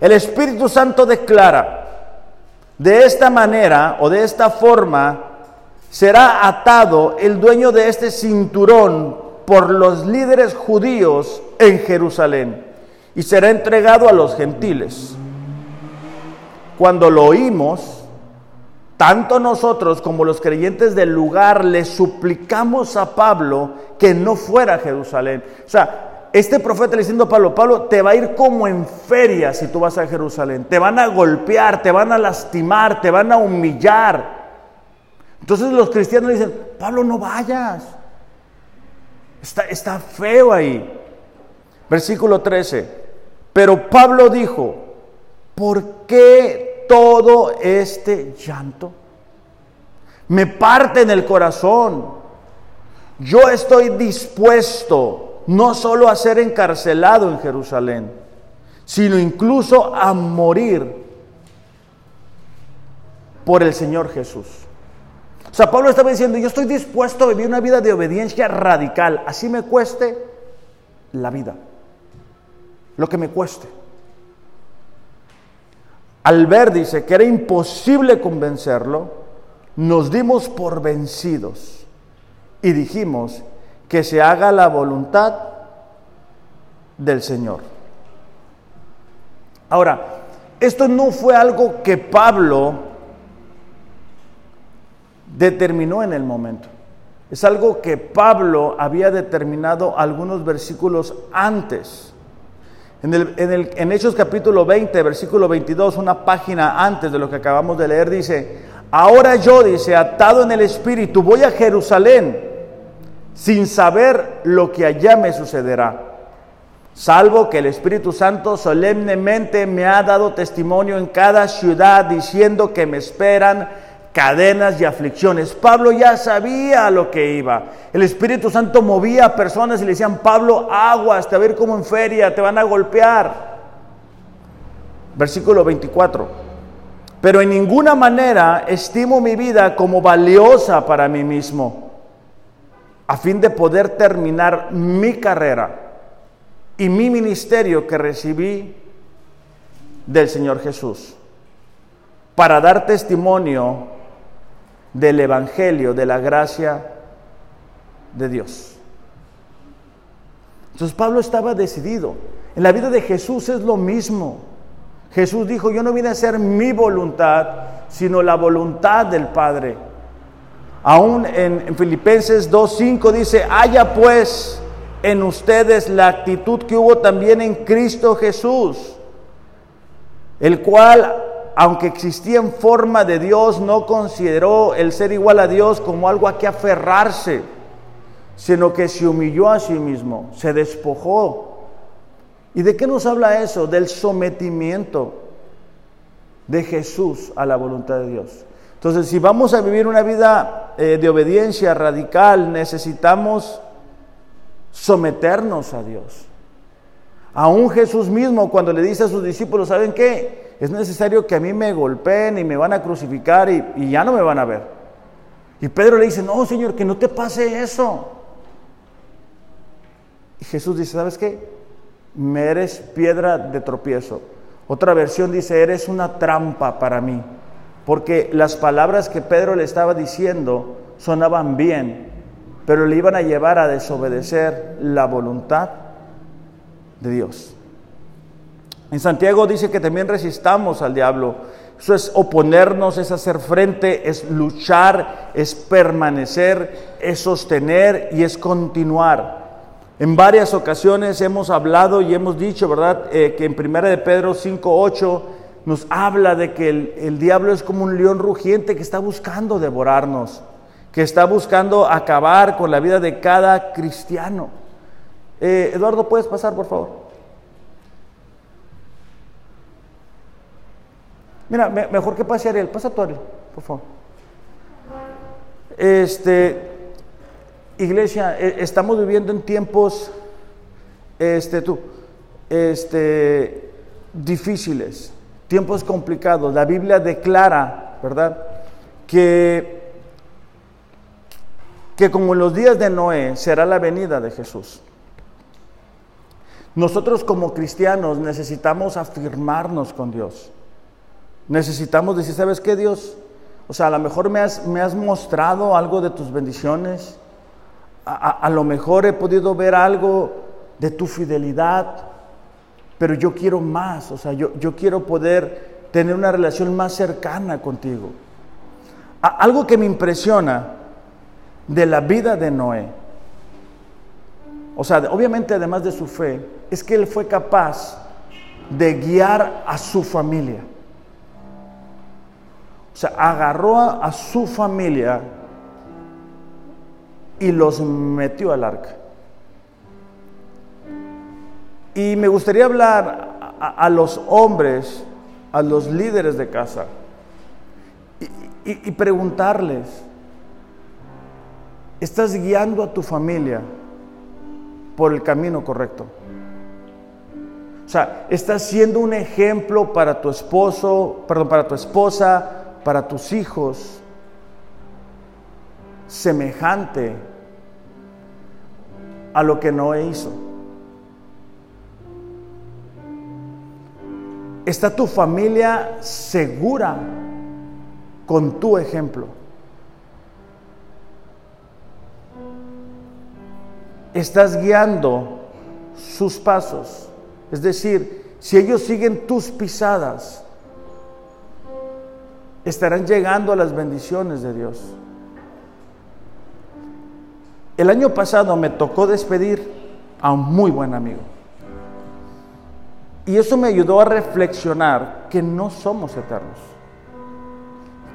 el Espíritu Santo declara, de esta manera o de esta forma, será atado el dueño de este cinturón por los líderes judíos en Jerusalén y será entregado a los gentiles. Cuando lo oímos, tanto nosotros como los creyentes del lugar le suplicamos a Pablo que no fuera a Jerusalén. O sea, este profeta le diciendo a Pablo, Pablo, te va a ir como en feria si tú vas a Jerusalén. Te van a golpear, te van a lastimar, te van a humillar. Entonces los cristianos le dicen, Pablo, no vayas. Está, está feo ahí. Versículo 13. Pero Pablo dijo, ¿por qué todo este llanto? Me parte en el corazón. Yo estoy dispuesto no solo a ser encarcelado en Jerusalén, sino incluso a morir por el Señor Jesús. O sea, Pablo estaba diciendo, yo estoy dispuesto a vivir una vida de obediencia radical, así me cueste la vida, lo que me cueste. Al ver, dice, que era imposible convencerlo, nos dimos por vencidos y dijimos que se haga la voluntad del Señor. Ahora, esto no fue algo que Pablo determinó en el momento. Es algo que Pablo había determinado algunos versículos antes. En, el, en, Hechos capítulo 20, versículo 22, una página antes de lo que acabamos de leer, dice, ahora yo, dice, atado en el Espíritu, voy a Jerusalén sin saber lo que allá me sucederá, salvo que el Espíritu Santo solemnemente me ha dado testimonio en cada ciudad diciendo que me esperan cadenas y aflicciones. Pablo ya sabía lo que iba. El Espíritu Santo movía a personas y le decían, Pablo, aguas, te va a ir como en feria, te van a golpear. Versículo 24. Pero en ninguna manera estimo mi vida como valiosa para mí mismo, a fin de poder terminar mi carrera y mi ministerio que recibí del Señor Jesús, para dar testimonio del Evangelio, de la gracia de Dios. Entonces Pablo estaba decidido. En la vida de Jesús es lo mismo. Jesús dijo, yo no vine a hacer mi voluntad, sino la voluntad del Padre. Aún en, en Filipenses 2.5 dice, haya pues en ustedes la actitud que hubo también en Cristo Jesús, el cual aunque existía en forma de Dios, no consideró el ser igual a Dios como algo a que aferrarse, sino que se humilló a sí mismo, se despojó. ¿Y de qué nos habla eso? Del sometimiento de Jesús a la voluntad de Dios. Entonces, si vamos a vivir una vida eh, de obediencia radical, necesitamos someternos a Dios. Aún Jesús mismo, cuando le dice a sus discípulos, ¿saben qué? Es necesario que a mí me golpeen y me van a crucificar y, ya no me van a ver. Y Pedro le dice, no, Señor, que no te pase eso. Y Jesús dice, ¿sabes qué? Me eres piedra de tropiezo. Otra versión dice, eres una trampa para mí. Porque las palabras que Pedro le estaba diciendo sonaban bien, pero le iban a llevar a desobedecer la voluntad de Dios. En Santiago dice que también resistamos al diablo. Eso es oponernos, es hacer frente, es luchar, es permanecer, es sostener y es continuar. En varias ocasiones hemos hablado y hemos dicho, ¿verdad?, eh, que en 1 de Pedro 5.8 nos habla de que el, diablo es como un león rugiente que está buscando devorarnos, que está buscando acabar con la vida de cada cristiano. Eh, Eduardo, ¿puedes pasar, por favor? Mira, mejor que pase Ariel. Pasa tú, Ariel, por favor. Este, iglesia, e, estamos viviendo en tiempos, este, tú, este, difíciles, tiempos complicados. La Biblia declara, ¿verdad? Que, que como en los días de Noé será la venida de Jesús. Nosotros como cristianos necesitamos afirmarnos con Dios. Necesitamos decir, ¿sabes qué Dios? O sea, a lo mejor me has, me has mostrado algo de tus bendiciones. A, lo mejor he podido ver algo de tu fidelidad. Pero yo quiero más. O sea, yo, yo quiero poder tener una relación más cercana contigo. algo que me impresiona de la vida de Noé. O sea, obviamente además de su fe, es que él fue capaz de guiar a su familia. O sea, agarró a, su familia y los metió al arca. Y me gustaría hablar a, los hombres, a los líderes de casa, y preguntarles, ¿estás guiando a tu familia por el camino correcto? O sea, estás siendo un ejemplo para tu esposo, perdón, para tu esposa, para tus hijos, semejante a lo que Noé hizo. ¿Está tu familia segura con tu ejemplo? ¿Estás guiando sus pasos? Es decir, si ellos siguen tus pisadas, estarán llegando a las bendiciones de Dios. El año pasado me tocó despedir a un muy buen amigo. Y eso me ayudó a reflexionar que no somos eternos.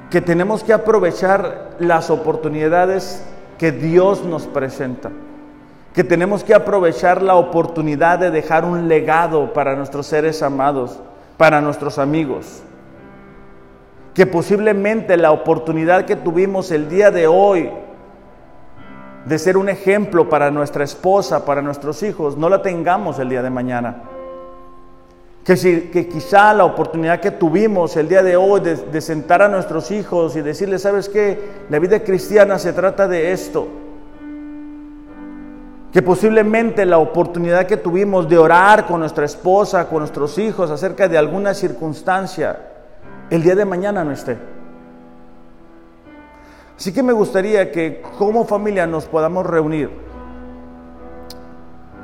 Que tenemos que aprovechar las oportunidades que Dios nos presenta que tenemos que aprovechar la oportunidad de dejar un legado para nuestros seres amados, para nuestros amigos. Que posiblemente la oportunidad que tuvimos el día de hoy de ser un ejemplo para nuestra esposa, para nuestros hijos, no la tengamos el día de mañana. Que, si, que quizá la oportunidad que tuvimos el día de hoy de, de sentar a nuestros hijos y decirles, ¿sabes qué? La vida cristiana se trata de esto que posiblemente la oportunidad que tuvimos de orar con nuestra esposa, con nuestros hijos acerca de alguna circunstancia, el día de mañana no esté. Así que me gustaría que como familia nos podamos reunir.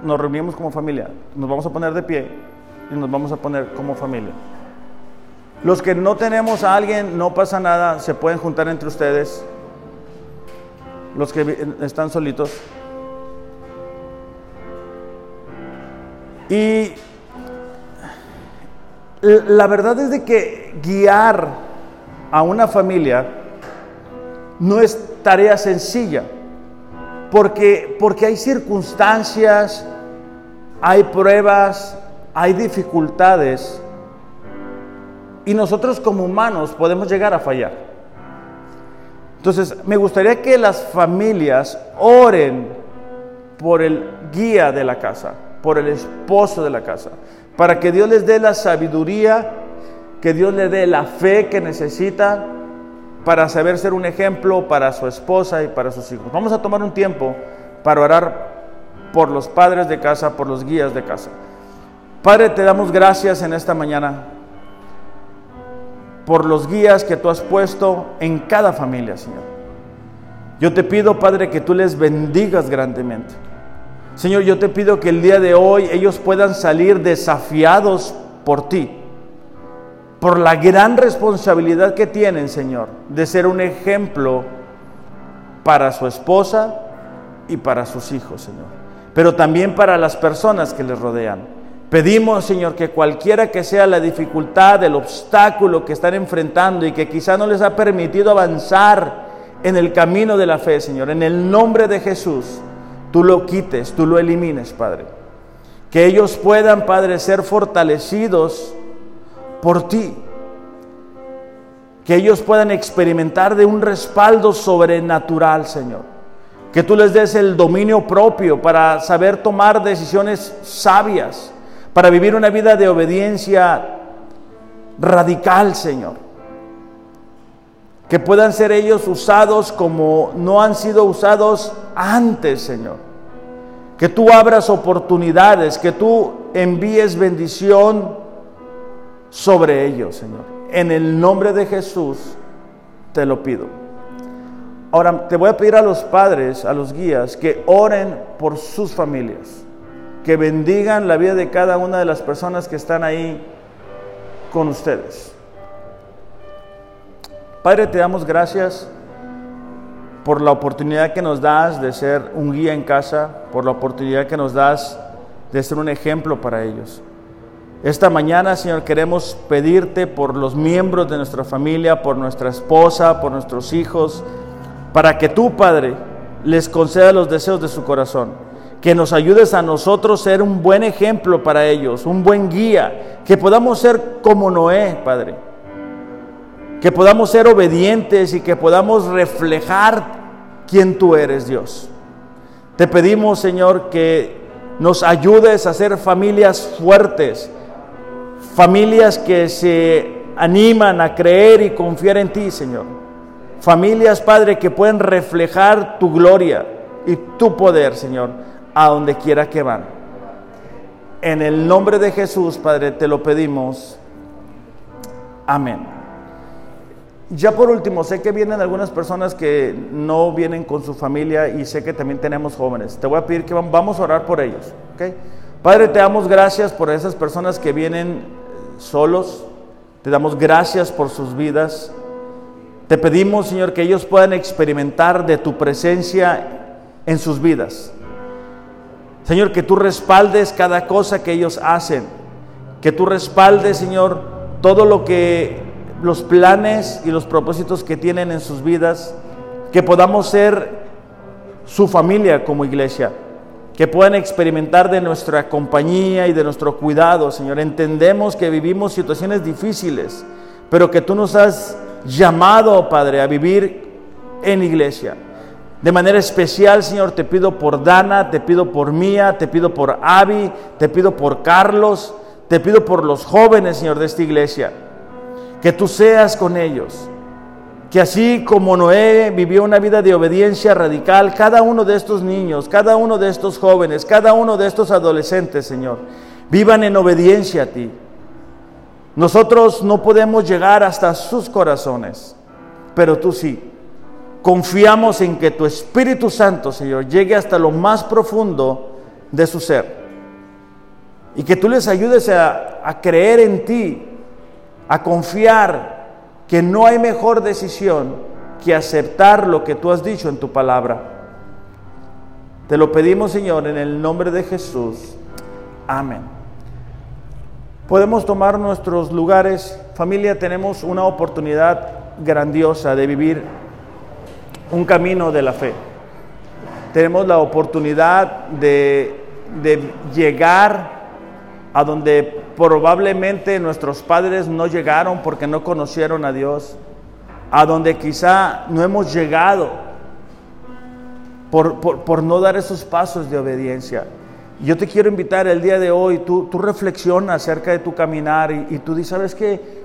Nos reunimos como familia, nos vamos a poner de pie y nos vamos a poner como familia. Los que no tenemos a alguien, no pasa nada, se pueden juntar entre ustedes. Los que están solitos. Y la verdad es de que guiar a una familia no es tarea sencilla, porque, porque hay circunstancias, hay pruebas, hay dificultades, y nosotros como humanos podemos llegar a fallar. Entonces, me gustaría que las familias oren por el guía de la casa por el esposo de la casa, para que Dios les dé la sabiduría, que Dios le dé la fe que necesita para saber ser un ejemplo para su esposa y para sus hijos. Vamos a tomar un tiempo para orar por los padres de casa, por los guías de casa. Padre, te damos gracias en esta mañana por los guías que tú has puesto en cada familia, Señor. Yo te pido, Padre, que tú les bendigas grandemente. Señor, yo te pido que el día de hoy ellos puedan salir desafiados por ti, por la gran responsabilidad que tienen, Señor, de ser un ejemplo para su esposa y para sus hijos, Señor, pero también para las personas que les rodean. Pedimos, Señor, que cualquiera que sea la dificultad, el obstáculo que están enfrentando y que quizá no les ha permitido avanzar en el camino de la fe, Señor, en el nombre de Jesús, tú lo quites, tú lo elimines, Padre. Que ellos puedan, Padre, ser fortalecidos por ti. que ellos puedan experimentar de un respaldo sobrenatural, Señor. Que tú les des el dominio propio para saber tomar decisiones sabias, para vivir una vida de obediencia radical, Señor. Que puedan ser ellos usados como no han sido usados antes, Señor. Que tú abras oportunidades, que tú envíes bendición sobre ellos, Señor. En el nombre de Jesús te lo pido. Ahora te voy a pedir a los padres, a los guías, que oren por sus familias, que bendigan la vida de cada una de las personas que están ahí con ustedes. Padre, te damos gracias por la oportunidad que nos das de ser un guía en casa, por la oportunidad que nos das de ser un ejemplo para ellos. Esta mañana, Señor, queremos pedirte por los miembros de nuestra familia, por nuestra esposa, por nuestros hijos, para que tú, Padre, les conceda los deseos de su corazón. Que nos ayudes a nosotros ser un buen ejemplo para ellos, un buen guía. Que podamos ser como Noé, Padre. Que podamos ser obedientes y que podamos reflejar quién tú eres, Dios. Te pedimos, Señor, que nos ayudes a ser familias fuertes Familias que se animan a creer y confiar en ti, Señor. Familias, Padre, que pueden reflejar tu gloria y tu poder, Señor, a donde quiera que van. En el nombre de Jesús, Padre, te lo pedimos. Amén. Ya por último, sé que vienen algunas personas que no vienen con su familia y sé que también tenemos jóvenes. Te voy a pedir que vamos a orar por ellos. Padre, te damos gracias por esas personas que vienen solos. Te damos gracias por sus vidas. Te pedimos, Señor, que ellos puedan experimentar de tu presencia en sus vidas. Señor, que tú respaldes cada cosa que ellos hacen. Que tú respaldes, Señor, todo lo que los planes y los propósitos que tienen en sus vidas. Que podamos ser su familia como iglesia que puedan experimentar de nuestra compañía y de nuestro cuidado, Señor. Entendemos que vivimos situaciones difíciles, pero que tú nos has llamado, Padre, a vivir en iglesia. De manera especial, Señor, te pido por Dana, te pido por Mía, te pido por Avi, te pido por Carlos, te pido por los jóvenes, Señor, de esta iglesia. Que tú seas con ellos que así como Noé vivió una vida de obediencia radical, cada uno de estos niños, cada uno de estos jóvenes, cada uno de estos adolescentes, Señor, vivan en obediencia a ti. Nosotros no podemos llegar hasta sus corazones, pero tú sí. Confiamos en que tu Espíritu Santo, Señor, llegue hasta lo más profundo de su ser. Y que tú les ayudes a, creer en ti, a confiar que no hay mejor decisión que aceptar lo que tú has dicho en tu palabra. Te lo pedimos, Señor, en el nombre de Jesús. Amén. Podemos tomar nuestros lugares. Familia, tenemos una oportunidad grandiosa de vivir un camino de la fe. Tenemos la oportunidad de, de llegar a donde probablemente nuestros padres no llegaron porque no conocieron a Dios, a donde quizá no hemos llegado por, no dar esos pasos de obediencia. Yo te quiero invitar el día de hoy, tú, tú reflexiona acerca de tu caminar y, tú dices, ¿sabes qué?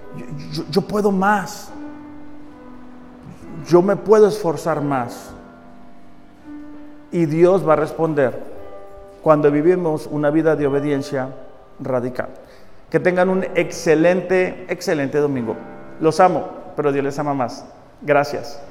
yo puedo más, yo me puedo esforzar más. Y Dios va a responder cuando vivimos una vida de obediencia radical. Que tengan un excelente, excelente domingo. Los amo, pero Dios les ama más. Gracias.